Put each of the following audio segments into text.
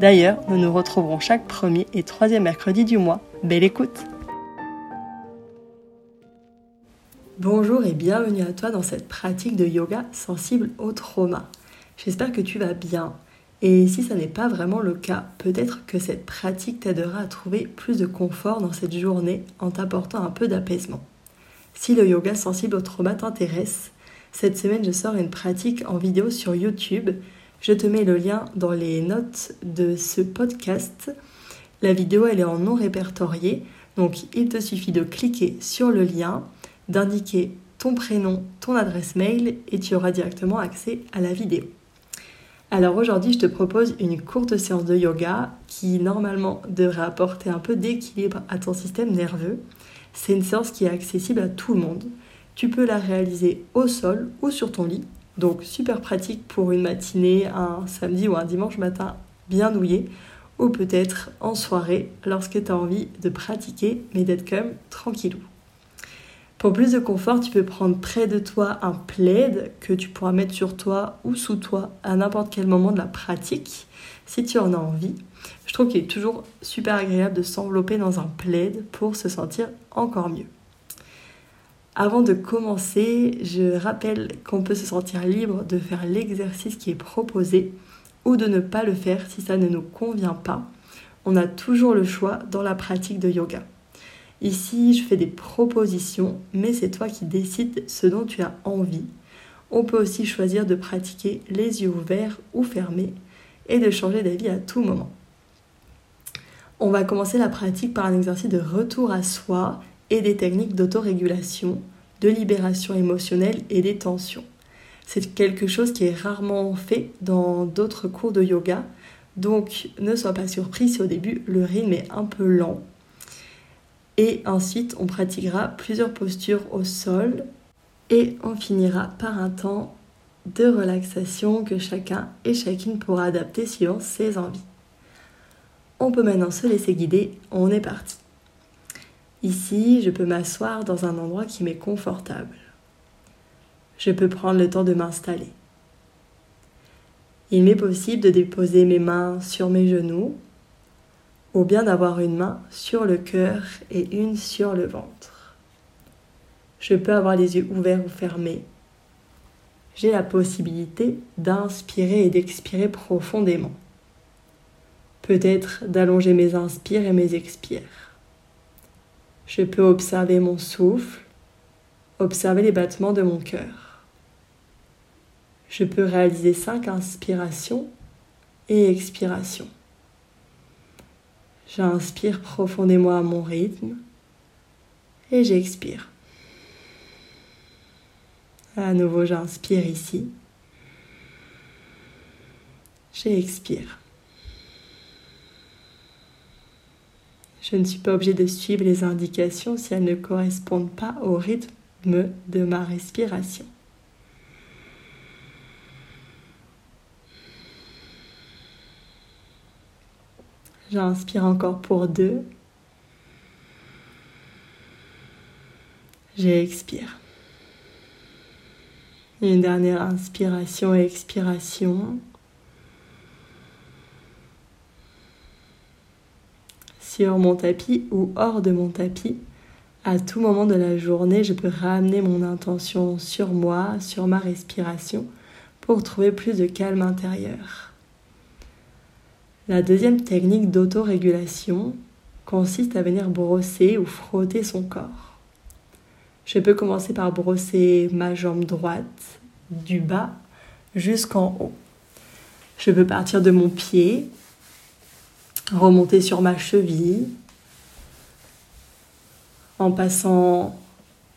D'ailleurs, nous nous retrouverons chaque premier et troisième mercredi du mois. Belle écoute Bonjour et bienvenue à toi dans cette pratique de yoga sensible au trauma. J'espère que tu vas bien. Et si ça n'est pas vraiment le cas, peut-être que cette pratique t'aidera à trouver plus de confort dans cette journée en t'apportant un peu d'apaisement. Si le yoga sensible au trauma t'intéresse, cette semaine je sors une pratique en vidéo sur YouTube je te mets le lien dans les notes de ce podcast. La vidéo, elle est en non répertorié. Donc, il te suffit de cliquer sur le lien, d'indiquer ton prénom, ton adresse mail et tu auras directement accès à la vidéo. Alors aujourd'hui, je te propose une courte séance de yoga qui normalement devrait apporter un peu d'équilibre à ton système nerveux. C'est une séance qui est accessible à tout le monde. Tu peux la réaliser au sol ou sur ton lit donc super pratique pour une matinée, un samedi ou un dimanche matin bien nouillé, ou peut-être en soirée lorsque tu as envie de pratiquer mais d'être quand même tranquillou. Pour plus de confort, tu peux prendre près de toi un plaid que tu pourras mettre sur toi ou sous toi à n'importe quel moment de la pratique si tu en as envie. Je trouve qu'il est toujours super agréable de s'envelopper dans un plaid pour se sentir encore mieux. Avant de commencer, je rappelle qu'on peut se sentir libre de faire l'exercice qui est proposé ou de ne pas le faire si ça ne nous convient pas. On a toujours le choix dans la pratique de yoga. Ici, je fais des propositions, mais c'est toi qui décides ce dont tu as envie. On peut aussi choisir de pratiquer les yeux ouverts ou fermés et de changer d'avis à tout moment. On va commencer la pratique par un exercice de retour à soi et des techniques d'autorégulation, de libération émotionnelle et des tensions. C'est quelque chose qui est rarement fait dans d'autres cours de yoga, donc ne sois pas surpris si au début le rythme est un peu lent. Et ensuite, on pratiquera plusieurs postures au sol et on finira par un temps de relaxation que chacun et chacune pourra adapter suivant ses envies. On peut maintenant se laisser guider, on est parti. Ici, je peux m'asseoir dans un endroit qui m'est confortable. Je peux prendre le temps de m'installer. Il m'est possible de déposer mes mains sur mes genoux ou bien d'avoir une main sur le cœur et une sur le ventre. Je peux avoir les yeux ouverts ou fermés. J'ai la possibilité d'inspirer et d'expirer profondément. Peut-être d'allonger mes inspires et mes expires. Je peux observer mon souffle, observer les battements de mon cœur. Je peux réaliser cinq inspirations et expirations. J'inspire profondément à mon rythme et j'expire. À nouveau, j'inspire ici. J'expire. Je ne suis pas obligée de suivre les indications si elles ne correspondent pas au rythme de ma respiration. J'inspire encore pour deux. J'expire. Une dernière inspiration et expiration. Sur mon tapis ou hors de mon tapis. À tout moment de la journée, je peux ramener mon intention sur moi, sur ma respiration, pour trouver plus de calme intérieur. La deuxième technique d'autorégulation consiste à venir brosser ou frotter son corps. Je peux commencer par brosser ma jambe droite du bas jusqu'en haut. Je peux partir de mon pied, remonter sur ma cheville, en passant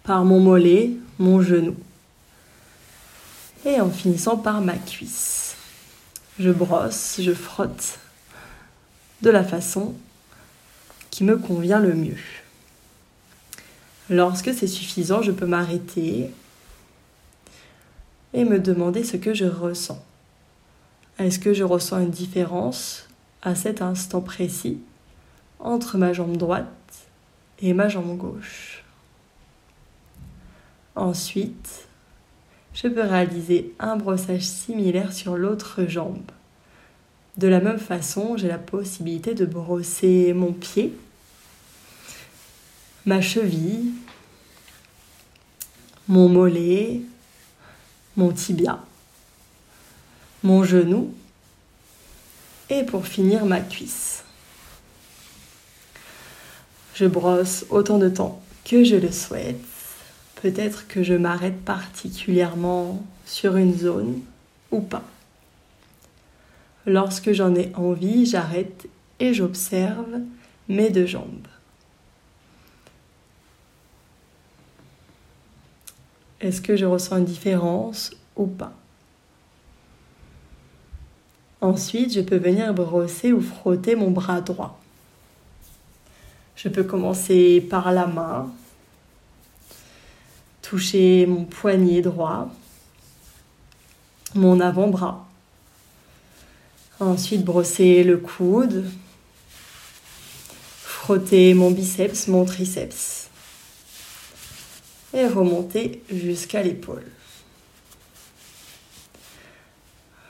par mon mollet, mon genou, et en finissant par ma cuisse. Je brosse, je frotte de la façon qui me convient le mieux. Lorsque c'est suffisant, je peux m'arrêter et me demander ce que je ressens. Est-ce que je ressens une différence à cet instant précis entre ma jambe droite et ma jambe gauche Ensuite, je peux réaliser un brossage similaire sur l'autre jambe. De la même façon, j'ai la possibilité de brosser mon pied, ma cheville, mon mollet, mon tibia, mon genou et pour finir ma cuisse. Je brosse autant de temps que je le souhaite. Peut-être que je m'arrête particulièrement sur une zone ou pas. Lorsque j'en ai envie, j'arrête et j'observe mes deux jambes. Est-ce que je ressens une différence ou pas? Ensuite, je peux venir brosser ou frotter mon bras droit. Je peux commencer par la main, toucher mon poignet droit, mon avant-bras. Ensuite, brosser le coude, frotter mon biceps, mon triceps et remonter jusqu'à l'épaule.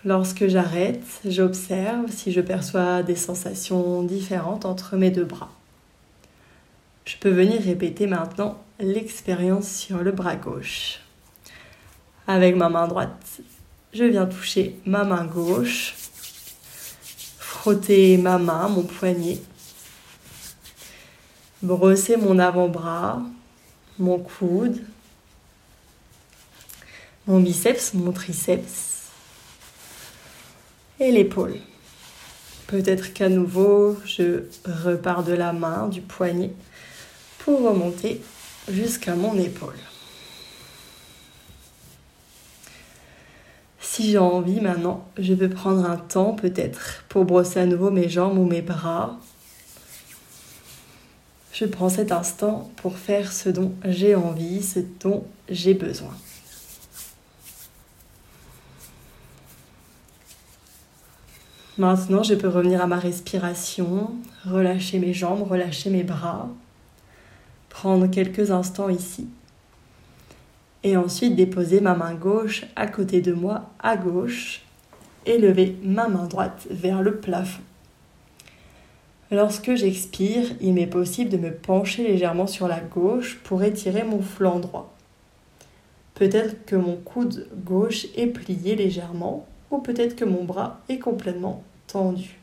Lorsque j'arrête, j'observe si je perçois des sensations différentes entre mes deux bras. Je peux venir répéter maintenant l'expérience sur le bras gauche. Avec ma main droite, je viens toucher ma main gauche, frotter ma main, mon poignet, brosser mon avant-bras, mon coude, mon biceps, mon triceps l'épaule. Peut-être qu'à nouveau, je repars de la main, du poignet, pour remonter jusqu'à mon épaule. Si j'ai envie maintenant, je vais prendre un temps peut-être pour brosser à nouveau mes jambes ou mes bras je prends cet instant pour faire ce dont j'ai envie, ce dont j'ai besoin. Maintenant, je peux revenir à ma respiration, relâcher mes jambes, relâcher mes bras, prendre quelques instants ici. Et ensuite déposer ma main gauche à côté de moi, à gauche, et lever ma main droite vers le plafond. Lorsque j'expire, il m'est possible de me pencher légèrement sur la gauche pour étirer mon flanc droit. Peut-être que mon coude gauche est plié légèrement ou peut-être que mon bras est complètement tendu.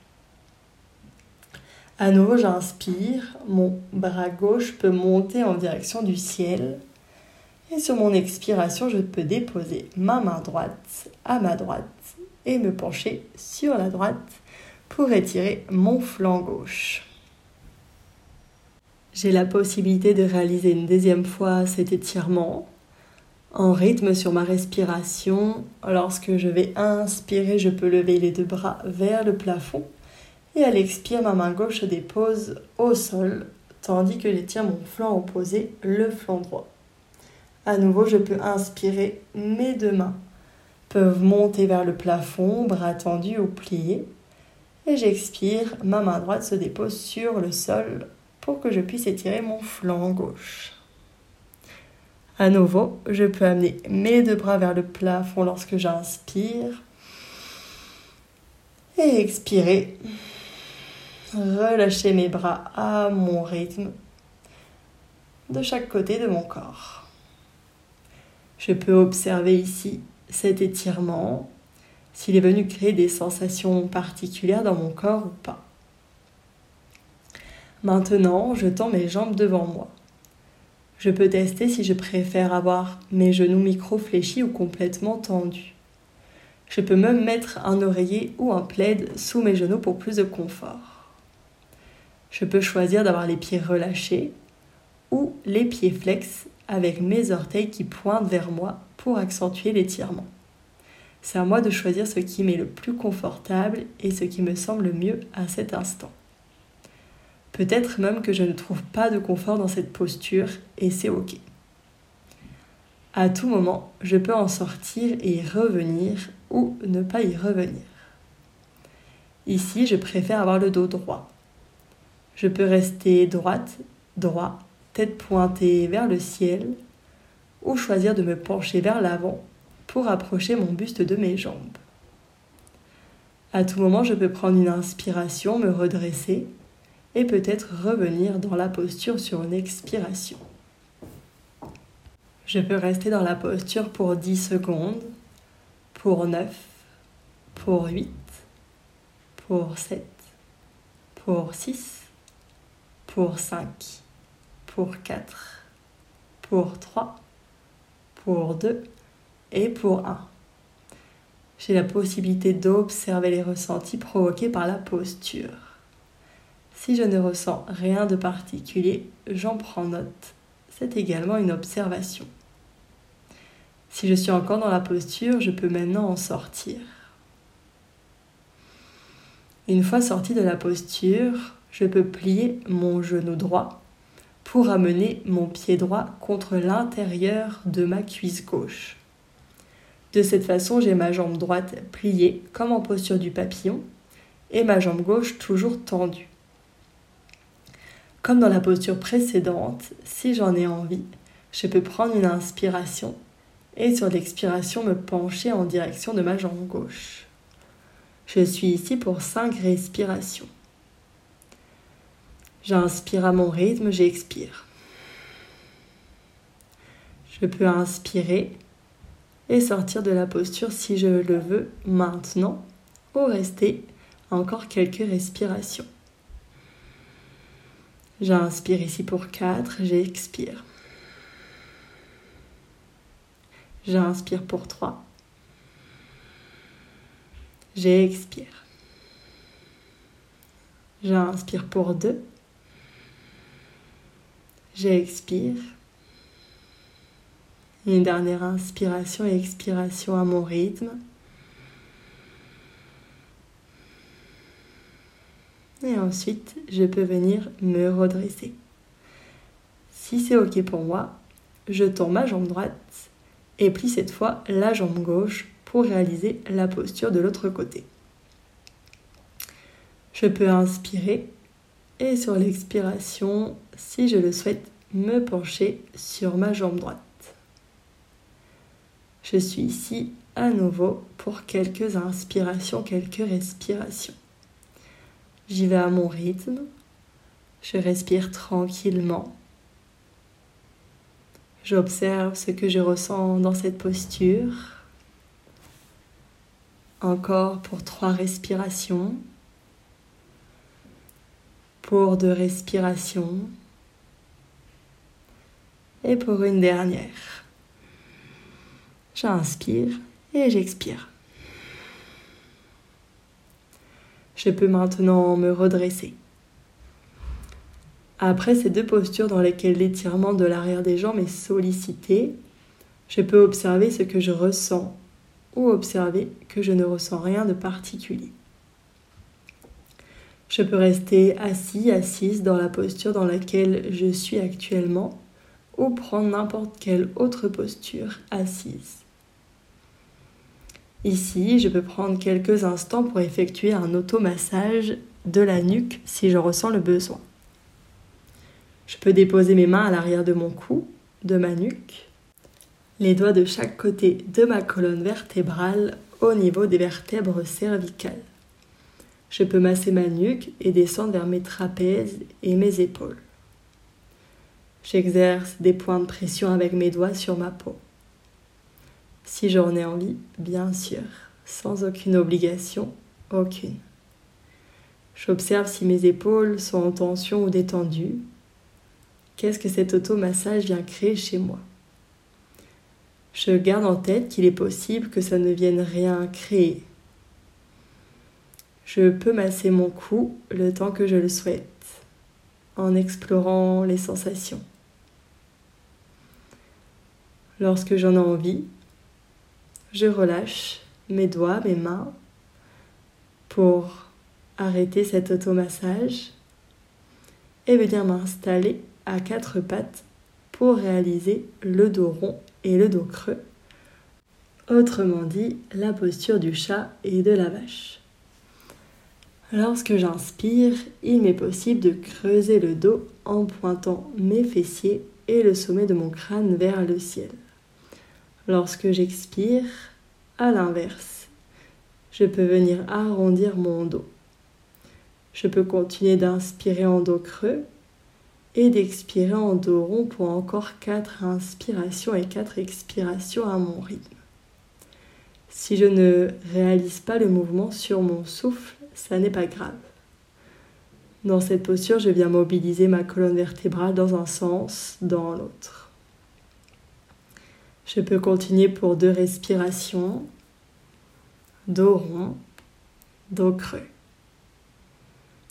À nouveau, j'inspire, mon bras gauche peut monter en direction du ciel et sur mon expiration, je peux déposer ma main droite à ma droite et me pencher sur la droite pour étirer mon flanc gauche. J'ai la possibilité de réaliser une deuxième fois cet étirement en rythme sur ma respiration. Lorsque je vais inspirer, je peux lever les deux bras vers le plafond et à l'expire, ma main gauche se dépose au sol tandis que j'étire mon flanc opposé, le flanc droit. À nouveau, je peux inspirer, mes deux mains peuvent monter vers le plafond, bras tendus ou pliés et j'expire, ma main droite se dépose sur le sol pour que je puisse étirer mon flanc gauche. À nouveau, je peux amener mes deux bras vers le plafond lorsque j'inspire et expirer. Relâcher mes bras à mon rythme de chaque côté de mon corps. Je peux observer ici cet étirement s'il est venu créer des sensations particulières dans mon corps ou pas. Maintenant, je tends mes jambes devant moi. Je peux tester si je préfère avoir mes genoux micro-fléchis ou complètement tendus. Je peux même mettre un oreiller ou un plaid sous mes genoux pour plus de confort. Je peux choisir d'avoir les pieds relâchés ou les pieds flex avec mes orteils qui pointent vers moi pour accentuer l'étirement. C'est à moi de choisir ce qui m'est le plus confortable et ce qui me semble le mieux à cet instant. Peut-être même que je ne trouve pas de confort dans cette posture et c'est ok. À tout moment, je peux en sortir et y revenir ou ne pas y revenir. Ici, je préfère avoir le dos droit. Je peux rester droite, droit, tête pointée vers le ciel ou choisir de me pencher vers l'avant pour approcher mon buste de mes jambes. À tout moment, je peux prendre une inspiration, me redresser et peut-être revenir dans la posture sur une expiration. Je peux rester dans la posture pour 10 secondes, pour 9, pour 8, pour 7, pour 6, pour 5, pour 4, pour 3, pour 2 et pour 1. J'ai la possibilité d'observer les ressentis provoqués par la posture. Si je ne ressens rien de particulier, j'en prends note. C'est également une observation. Si je suis encore dans la posture, je peux maintenant en sortir. Une fois sorti de la posture, je peux plier mon genou droit pour amener mon pied droit contre l'intérieur de ma cuisse gauche. De cette façon, j'ai ma jambe droite pliée comme en posture du papillon et ma jambe gauche toujours tendue. Comme dans la posture précédente, si j'en ai envie, je peux prendre une inspiration et sur l'expiration me pencher en direction de ma jambe gauche. Je suis ici pour 5 respirations. J'inspire à mon rythme, j'expire. Je peux inspirer et sortir de la posture si je le veux maintenant ou rester encore quelques respirations. J'inspire ici pour 4, j'expire. J'inspire pour 3. J'expire. J'inspire pour 2. J'expire. Une dernière inspiration et expiration à mon rythme. Et ensuite, je peux venir me redresser. Si c'est OK pour moi, je tourne ma jambe droite et plie cette fois la jambe gauche pour réaliser la posture de l'autre côté. Je peux inspirer et sur l'expiration, si je le souhaite, me pencher sur ma jambe droite. Je suis ici à nouveau pour quelques inspirations, quelques respirations. J'y vais à mon rythme. Je respire tranquillement J'observe ce que je ressens dans cette posture. Encore pour trois respirations. Pour deux respirations. Et pour une dernière. J'inspire et j'expire. Je peux maintenant me redresser. Après ces deux postures dans lesquelles l'étirement de l'arrière des jambes est sollicité, je peux observer ce que je ressens ou observer que je ne ressens rien de particulier. Je peux rester assis, assise dans la posture dans laquelle je suis actuellement ou prendre n'importe quelle autre posture assise. Ici, je peux prendre quelques instants pour effectuer un automassage de la nuque si je ressens le besoin. Je peux déposer mes mains à l'arrière de mon cou, de ma nuque, les doigts de chaque côté de ma colonne vertébrale au niveau des vertèbres cervicales. Je peux masser ma nuque et descendre vers mes trapèzes et mes épaules. J'exerce des points de pression avec mes doigts sur ma peau. Si j'en ai envie, bien sûr, sans aucune obligation, aucune. J'observe si mes épaules sont en tension ou détendues Qu'est-ce que cet automassage vient créer chez moi? Je garde en tête qu'il est possible que ça ne vienne rien créer. Je peux masser mon cou le temps que je le souhaite, en explorant les sensations. Lorsque j'en ai envie, je relâche mes doigts, mes mains pour arrêter cet automassage et venir m'installer à quatre pattes pour réaliser le dos rond et le dos creux. Autrement dit, la posture du chat et de la vache. Lorsque j'inspire, il m'est possible de creuser le dos en pointant mes fessiers et le sommet de mon crâne vers le ciel. Lorsque j'expire, à l'inverse, je peux venir arrondir mon dos. Je peux continuer d'inspirer en dos creux et d'expirer en dos rond pour encore 4 inspirations et 4 expirations à mon rythme. Si je ne réalise pas le mouvement sur mon souffle, ça n'est pas grave. Dans cette posture, je viens mobiliser ma colonne vertébrale dans un sens, dans l'autre. Je peux continuer pour deux respirations. Dos rond, dos creux.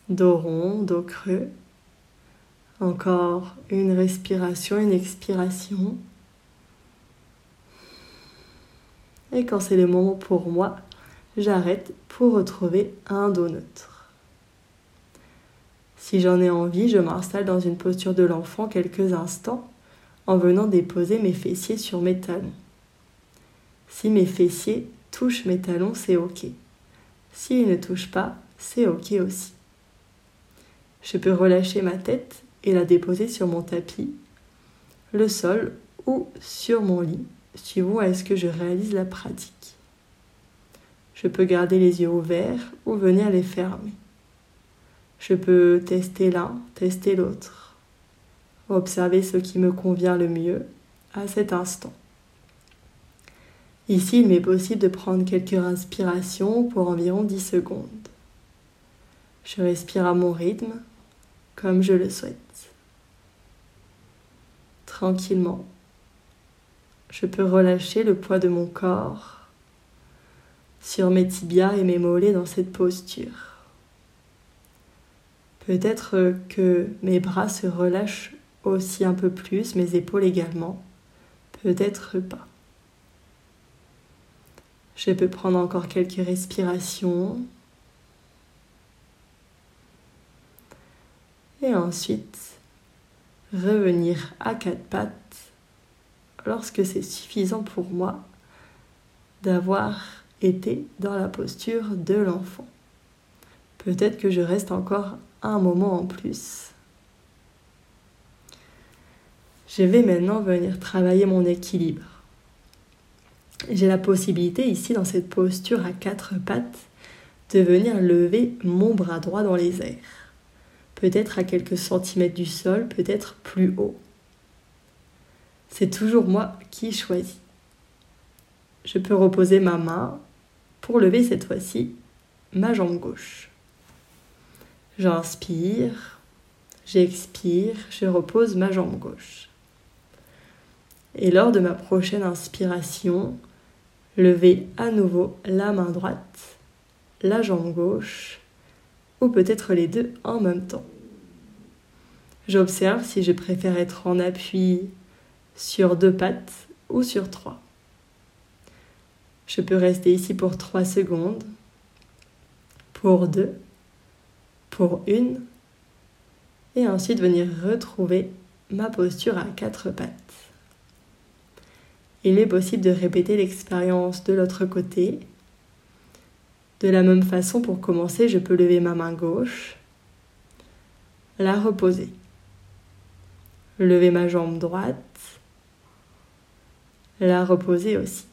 Dos rond, dos creux. Encore une respiration, une expiration. Et quand c'est le moment pour moi, j'arrête pour retrouver un dos neutre. Si j'en ai envie, je m'installe dans une posture de l'enfant quelques instants en venant déposer mes fessiers sur mes talons. Si mes fessiers touchent mes talons, c'est OK. S'ils ne touchent pas, c'est OK aussi. Je peux relâcher ma tête et la déposer sur mon tapis, le sol ou sur mon lit, suivant à ce que je réalise la pratique. Je peux garder les yeux ouverts ou venir les fermer. Je peux tester l'un, tester l'autre. Observer ce qui me convient le mieux à cet instant. Ici, il m'est possible de prendre quelques inspirations pour environ 10 secondes. Je respire à mon rythme, comme je le souhaite. Tranquillement, je peux relâcher le poids de mon corps sur mes tibias et mes mollets dans cette posture. Peut-être que mes bras se relâchent aussi un peu plus, mes épaules également. Peut-être pas. Je peux prendre encore quelques respirations. Et ensuite, revenir à quatre pattes lorsque c'est suffisant pour moi d'avoir été dans la posture de l'enfant. Peut-être que je reste encore un moment en plus. Je vais maintenant venir travailler mon équilibre. J'ai la possibilité ici dans cette posture à quatre pattes de venir lever mon bras droit dans les airs. Peut-être à quelques centimètres du sol, peut-être plus haut. C'est toujours moi qui choisis. Je peux reposer ma main pour lever cette fois-ci ma jambe gauche. J'inspire, j'expire, je repose ma jambe gauche. Et lors de ma prochaine inspiration, levez à nouveau la main droite, la jambe gauche, ou peut-être les deux en même temps. J'observe si je préfère être en appui sur deux pattes ou sur trois. Je peux rester ici pour trois secondes, pour deux, pour une, et ensuite venir retrouver ma posture à quatre pattes. Il est possible de répéter l'expérience de l'autre côté. De la même façon, pour commencer, je peux lever ma main gauche, la reposer, lever ma jambe droite, la reposer aussi.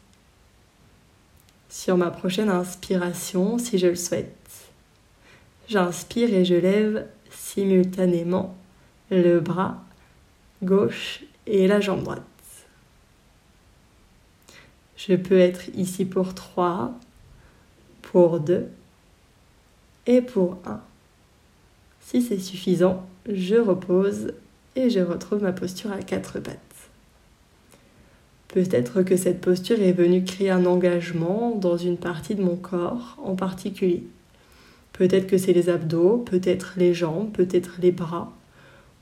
Sur ma prochaine inspiration, si je le souhaite, j'inspire et je lève simultanément le bras gauche et la jambe droite. Je peux être ici pour 3, pour 2 et pour 1. Si c'est suffisant, je repose et je retrouve ma posture à quatre pattes. Peut-être que cette posture est venue créer un engagement dans une partie de mon corps en particulier. Peut-être que c'est les abdos, peut-être les jambes, peut-être les bras,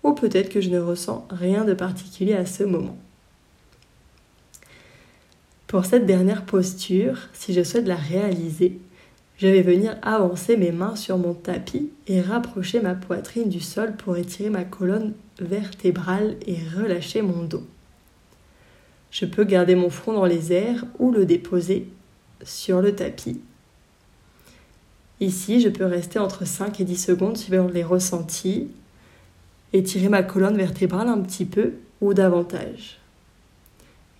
ou peut-être que je ne ressens rien de particulier à ce moment. Pour cette dernière posture, si je souhaite la réaliser, je vais venir avancer mes mains sur mon tapis et rapprocher ma poitrine du sol pour étirer ma colonne vertébrale et relâcher mon dos. Je peux garder mon front dans les airs ou le déposer sur le tapis. Ici, je peux rester entre 5 et 10 secondes suivant les ressentis, étirer ma colonne vertébrale un petit peu ou davantage.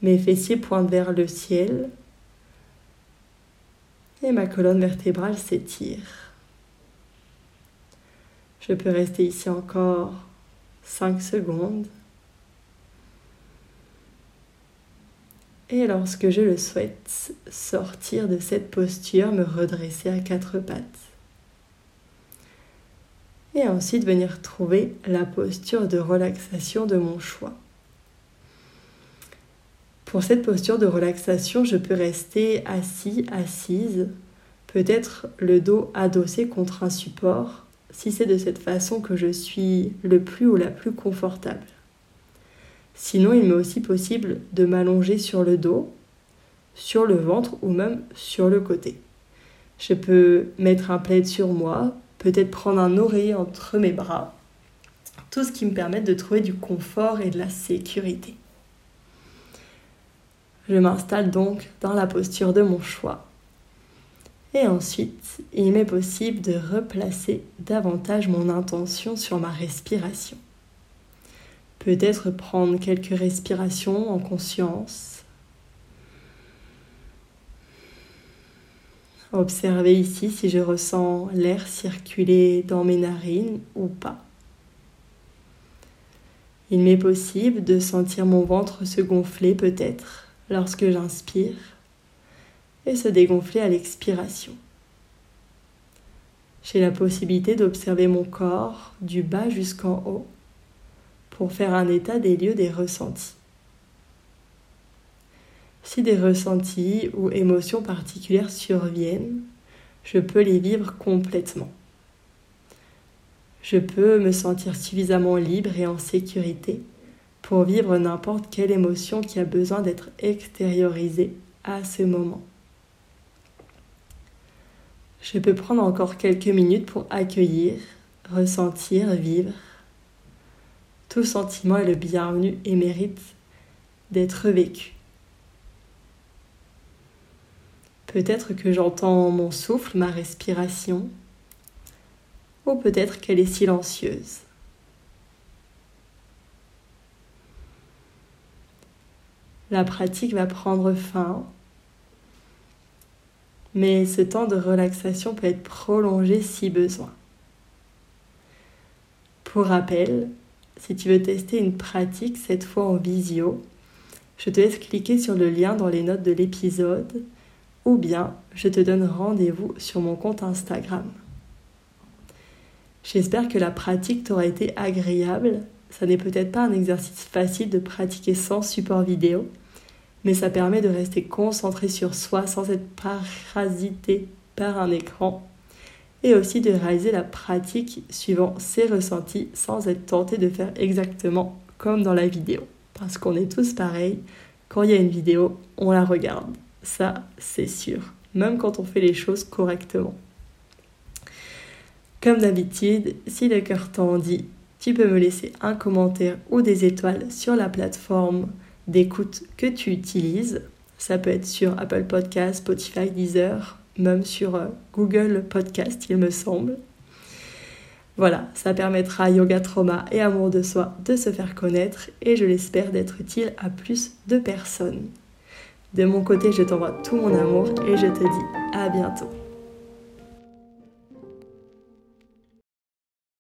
Mes fessiers pointent vers le ciel, et ma colonne vertébrale s'étire. Je peux rester ici encore 5 secondes. Et lorsque je le souhaite, sortir de cette posture, me redresser à quatre pattes. Et ensuite venir trouver la posture de relaxation de mon choix. Pour cette posture de relaxation, je peux rester assis, assise, peut-être le dos adossé contre un support, si c'est de cette façon que je suis le plus ou la plus confortable. Sinon, il m'est aussi possible de m'allonger sur le dos, sur le ventre ou même sur le côté. Je peux mettre un plaid sur moi, peut-être prendre un oreiller entre mes bras, tout ce qui me permet de trouver du confort et de la sécurité. Je m'installe donc dans la posture de mon choix. Et ensuite, il m'est possible de replacer davantage mon intention sur ma respiration. Peut-être prendre quelques respirations en conscience. Observer ici si je ressens l'air circuler dans mes narines ou pas. Il m'est possible de sentir mon ventre se gonfler peut-être lorsque j'inspire et se dégonfler à l'expiration. J'ai la possibilité d'observer mon corps du bas jusqu'en haut pour faire un état des lieux des ressentis. Si des ressentis ou émotions particulières surviennent, je peux les vivre complètement. Je peux me sentir suffisamment libre et en sécurité pour vivre n'importe quelle émotion qui a besoin d'être extériorisée à ce moment. Je peux prendre encore quelques minutes pour accueillir, ressentir, vivre. Tout sentiment est le bienvenu et mérite d'être vécu. Peut-être que j'entends mon souffle, ma respiration, ou peut-être qu'elle est silencieuse. La pratique va prendre fin. Mais ce temps de relaxation peut être prolongé si besoin. Pour rappel, si tu veux tester une pratique, cette fois en visio, je te laisse cliquer sur le lien dans les notes de l'épisode ou bien je te donne rendez-vous sur mon compte Instagram. J'espère que la pratique t'aura été agréable. Ça n'est peut-être pas un exercice facile de pratiquer sans support vidéo, mais ça permet de rester concentré sur soi sans être parasité par un écran et aussi de réaliser la pratique suivant ses ressentis sans être tenté de faire exactement comme dans la vidéo. Parce qu'on est tous pareils, quand il y a une vidéo, on la regarde. Ça, c'est sûr. Même quand on fait les choses correctement. Comme d'habitude, si le cœur t'en dit, tu peux me laisser un commentaire ou des étoiles sur la plateforme d'écoute que tu utilises. Ça peut être sur Apple Podcast, Spotify, Deezer, même sur euh, Google Podcast, il me semble. Voilà, ça permettra à Yoga Trauma et Amour de soi de se faire connaître et je l'espère d'être utile à plus de personnes. De mon côté, je t'envoie tout mon amour et je te dis à bientôt.